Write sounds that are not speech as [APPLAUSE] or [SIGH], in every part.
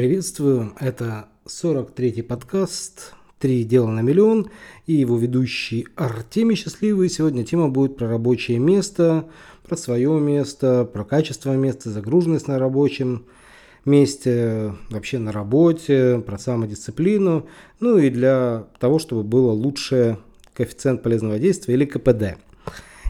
Приветствую, это 43-й подкаст «Три дела на миллион» и его ведущий Артемий Счастливый. Сегодня тема будет про рабочее место, про свое место, про качество места, загруженность на рабочем месте, вообще на работе, про самодисциплину, ну и для того, чтобы было лучшее коэффициент полезного действия или КПД.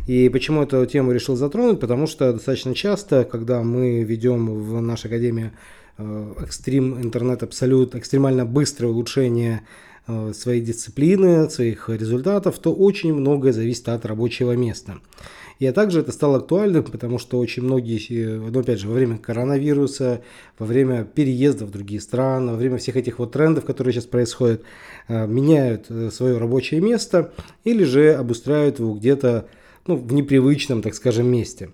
И почему эту тему решил затронуть? Потому что достаточно часто, когда мы ведем в нашей академии экстрим интернет абсолют, экстремально быстрое улучшение э, своей дисциплины, своих результатов, то очень многое зависит от рабочего места. И а также это стало актуальным, потому что очень многие, ну, опять же, во время коронавируса, во время переезда в другие страны, во время всех этих вот трендов, которые сейчас происходят, э, меняют свое рабочее место или же обустраивают его где-то ну, в непривычном, так скажем, месте.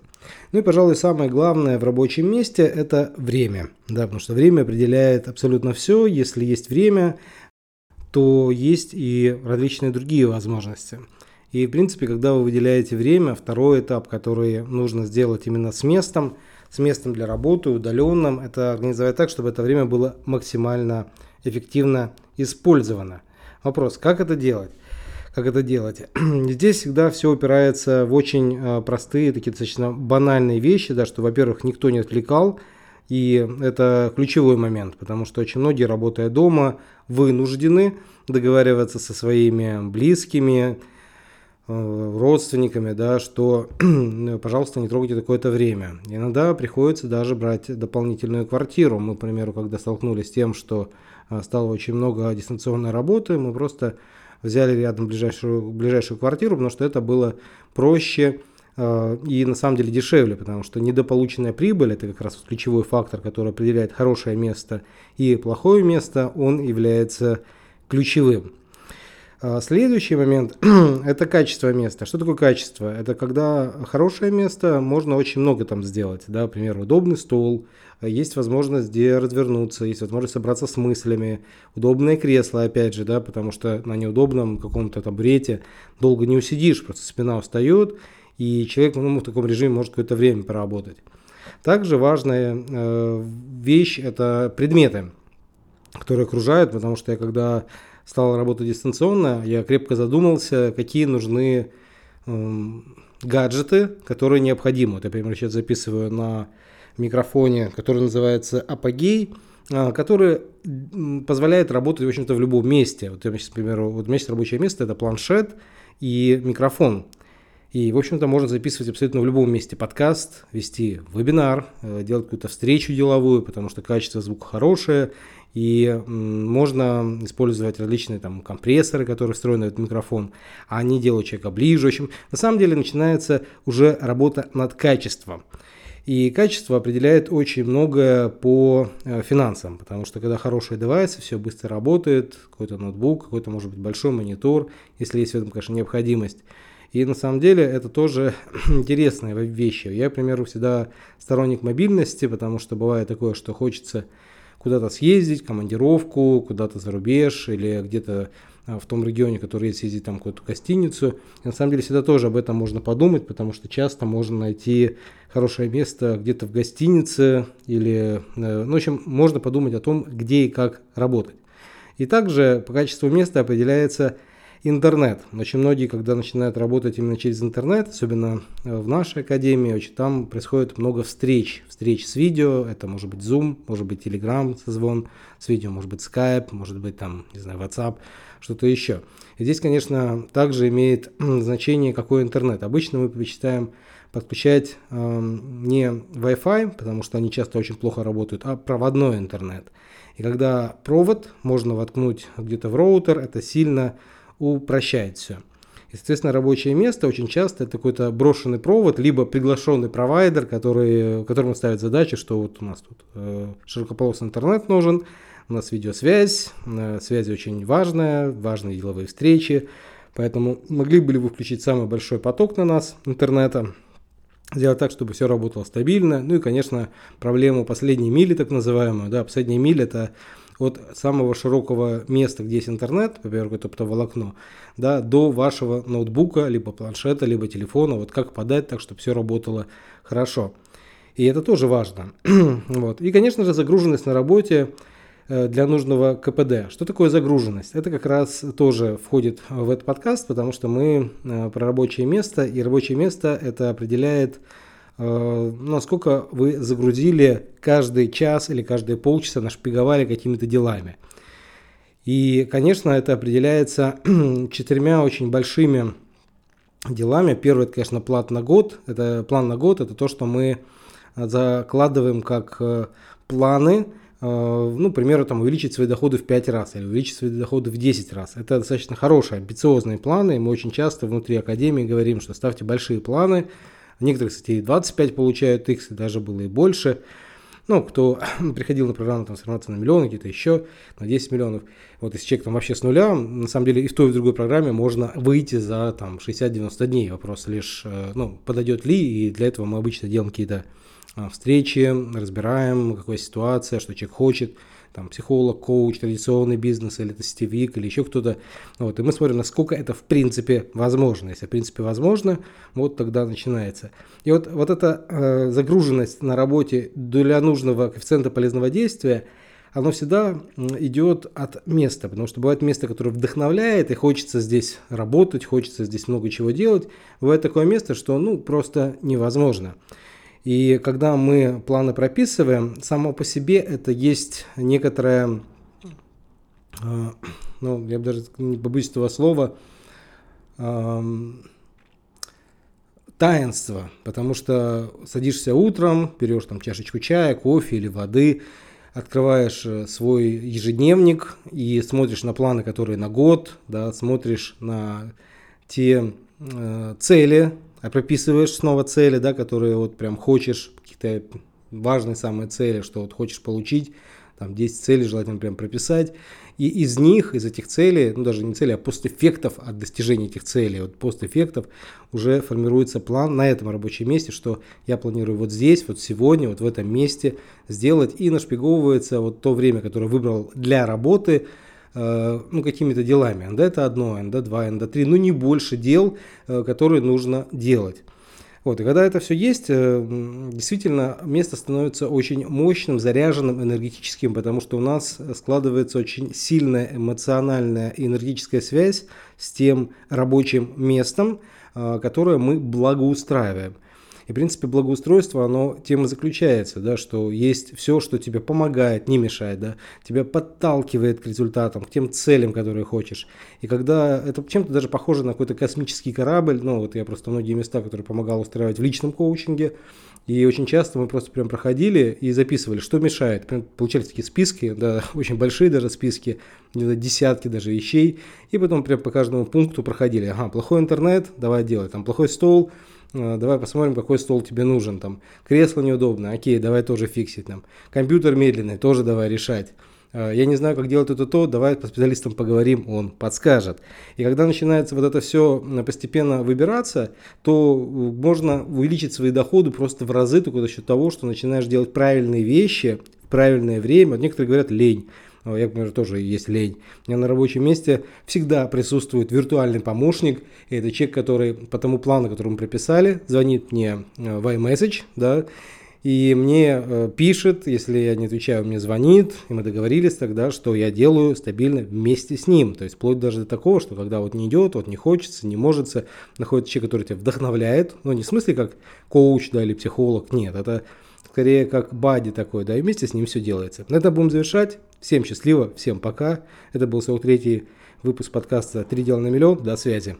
Ну и, пожалуй, самое главное в рабочем месте – это время. Да, потому что время определяет абсолютно все. Если есть время, то есть и различные другие возможности. И, в принципе, когда вы выделяете время, второй этап, который нужно сделать именно с местом, с местом для работы, удаленным, это организовать так, чтобы это время было максимально эффективно использовано. Вопрос, как это делать? Как это делать. [CLEARS THROAT] Здесь всегда все упирается в очень э, простые, такие достаточно банальные вещи, да, что, во-первых, никто не отвлекал, и это ключевой момент, потому что очень многие, работая дома, вынуждены договариваться со своими близкими, э, родственниками, да, что, [CLEARS THROAT] пожалуйста, не трогайте такое-то время. Иногда приходится даже брать дополнительную квартиру. Мы, к примеру, когда столкнулись с тем, что э, стало очень много дистанционной работы, мы просто взяли рядом ближайшую, ближайшую квартиру, потому что это было проще э, и на самом деле дешевле, потому что недополученная прибыль, это как раз ключевой фактор, который определяет хорошее место и плохое место, он является ключевым. А следующий момент [CLEARS THROAT] – это качество места. Что такое качество? Это когда хорошее место, можно очень много там сделать. Да? Например, удобный стол, есть возможность где развернуться, есть возможность собраться с мыслями, удобное кресло, опять же, да, потому что на неудобном каком-то табурете долго не усидишь, просто спина устает, и человек ну, в таком режиме может какое-то время поработать. Также важная э, вещь – это предметы, которые окружают, потому что я когда стал работать дистанционно, я крепко задумался, какие нужны э, гаджеты, которые необходимы. Вот я, например, сейчас записываю на микрофоне, который называется Апогей, э, который позволяет работать, в общем-то, в любом месте. Вот я сейчас, например, вот у меня есть рабочее место, это планшет и микрофон. И, в общем-то, можно записывать абсолютно в любом месте подкаст, вести вебинар, э, делать какую-то встречу деловую, потому что качество звука хорошее, и можно использовать различные там компрессоры, которые встроены в этот микрофон, а они делают человека ближе. В общем, на самом деле начинается уже работа над качеством. И качество определяет очень многое по э, финансам, потому что когда хорошие девайсы, все быстро работает, какой-то ноутбук, какой-то может быть большой монитор, если есть в этом, конечно, необходимость. И на самом деле это тоже [CLEARS THROAT] интересные вещи. Я, к примеру, всегда сторонник мобильности, потому что бывает такое, что хочется куда-то съездить, командировку, куда-то за рубеж или где-то а, в том регионе, который есть, съездить там какую-то гостиницу. И на самом деле всегда тоже об этом можно подумать, потому что часто можно найти хорошее место где-то в гостинице или, э, ну, в общем, можно подумать о том, где и как работать. И также по качеству места определяется интернет. Очень многие, когда начинают работать именно через интернет, особенно э, в нашей академии, очень, там происходит много встреч. Встреч с видео, это может быть Zoom, может быть Telegram созвон с видео, может быть Skype, может быть там, не знаю, WhatsApp, что-то еще. И здесь, конечно, также имеет значение, какой интернет. Обычно мы предпочитаем подключать э, не Wi-Fi, потому что они часто очень плохо работают, а проводной интернет. И когда провод можно воткнуть где-то в роутер, это сильно упрощает все. И, рабочее место очень часто это какой-то брошенный провод, либо приглашенный провайдер, который, которому ставит задачу, что вот у нас тут э, широкополосный интернет нужен, у нас видеосвязь, э, связь очень важная, важные деловые встречи, поэтому могли бы ли вы включить самый большой поток на нас интернета, сделать так, чтобы все работало стабильно. Ну и, конечно, проблему последней мили, так называемую. Да, последняя миля – это от самого широкого места, где есть интернет, например, какое-то волокно, да, до вашего ноутбука, либо планшета, либо телефона, вот как подать так, чтобы все работало хорошо. И это тоже важно. [CLEARS THROAT] вот. И, конечно же, загруженность на работе э, для нужного КПД. Что такое загруженность? Это как раз тоже входит в этот подкаст, потому что мы э, про рабочее место, и рабочее место это определяет, насколько вы загрузили каждый час или каждые полчаса, нашпиговали какими-то делами. И, конечно, это определяется [CLEARS THROAT] четырьмя очень большими делами. Первый, это, конечно, план на год. Это план на год, это то, что мы закладываем как э, планы, э, ну, к примеру, там, увеличить свои доходы в 5 раз или увеличить свои доходы в 10 раз. Это достаточно хорошие, амбициозные планы, мы очень часто внутри Академии говорим, что ставьте большие планы. Некоторые, кстати, и 25 получают их, даже было и больше ну, кто [COUGHS] приходил на программу там, сформироваться на миллион, где-то еще на 10 миллионов. Вот если человек там вообще с нуля, на самом деле и в той, и в другой программе можно выйти за там 60-90 дней. Вопрос лишь, э, ну, подойдет ли, и для этого мы обычно делаем какие-то а, встречи, разбираем, какая ситуация, что человек хочет, там, психолог, коуч, традиционный бизнес, или это сетевик, или еще кто-то. Вот, и мы смотрим, насколько это в принципе возможно. Если в принципе возможно, вот тогда начинается. И вот, вот эта э, загруженность на работе для нужного коэффициента полезного действия, оно всегда идет от места, потому что бывает место, которое вдохновляет, и хочется здесь работать, хочется здесь много чего делать. Бывает такое место, что ну просто невозможно. И когда мы планы прописываем, само по себе это есть некоторое, а, ну, я бы даже не побоюсь этого слова, таинство, потому что садишься утром, берешь там чашечку чая, кофе или воды, открываешь э, свой ежедневник и смотришь на планы, которые на год, да, смотришь на те э, цели, а прописываешь снова цели, да, которые вот прям хочешь, какие-то важные самые цели, что вот хочешь получить, там 10 целей желательно прям прописать, и из них, из этих целей, ну даже не целей, а постэффектов от достижения этих целей, вот постэффектов уже формируется план на этом рабочем месте, что я планирую вот здесь, вот сегодня, вот в этом месте сделать, и нашпиговывается вот то время, которое выбрал для работы, ну, какими-то делами. НД это одно, НД 2, НД 3, ну не больше дел, э, которые нужно делать. Вот, и когда это все есть, э, действительно место становится очень мощным, заряженным, энергетическим, потому что у нас складывается очень сильная эмоциональная и энергетическая связь с тем рабочим местом, которое мы благоустраиваем. И, в принципе, благоустройство, оно тем и заключается, да, что есть все, что тебе помогает, не мешает, да, тебя подталкивает к результатам, к тем целям, которые хочешь. И когда это чем-то даже похоже на какой-то космический корабль, ну, вот я просто многие места, которые помогал устраивать в личном коучинге, и очень часто мы просто прям проходили и записывали, что мешает. Прям получались такие списки, да, [LAUGHS] очень большие даже списки, десятки даже вещей. И потом прям по каждому пункту проходили. Ага, плохой интернет, давай делать. Там плохой стол, давай посмотрим, какой стол тебе нужен, там, кресло неудобно, окей, давай тоже фиксить, там, компьютер медленный, тоже давай решать. А, я не знаю, как делать это то, давай по специалистам поговорим, он подскажет. И когда начинается вот это все постепенно выбираться, то э, можно увеличить свои доходы просто в разы только за счет того, что начинаешь делать правильные вещи в правильное время. Вот некоторые говорят лень. Я, например, тоже есть лень. У меня на рабочем месте всегда присутствует виртуальный помощник. И это человек, который по тому плану, который мы прописали, звонит мне э, в iMessage, да, и мне э, пишет, если я не отвечаю, мне звонит, и мы договорились тогда, что я делаю стабильно вместе с ним. То есть вплоть даже до такого, что когда вот не идет, вот не хочется, не может, находится человек, который тебя вдохновляет, ну не в смысле как коуч, да, или психолог, нет, это скорее как бади такой, да, и вместе с ним все делается. На этом будем завершать. Всем счастливо, всем пока. Это был 43-й выпуск подкаста «Три дела на миллион». До связи.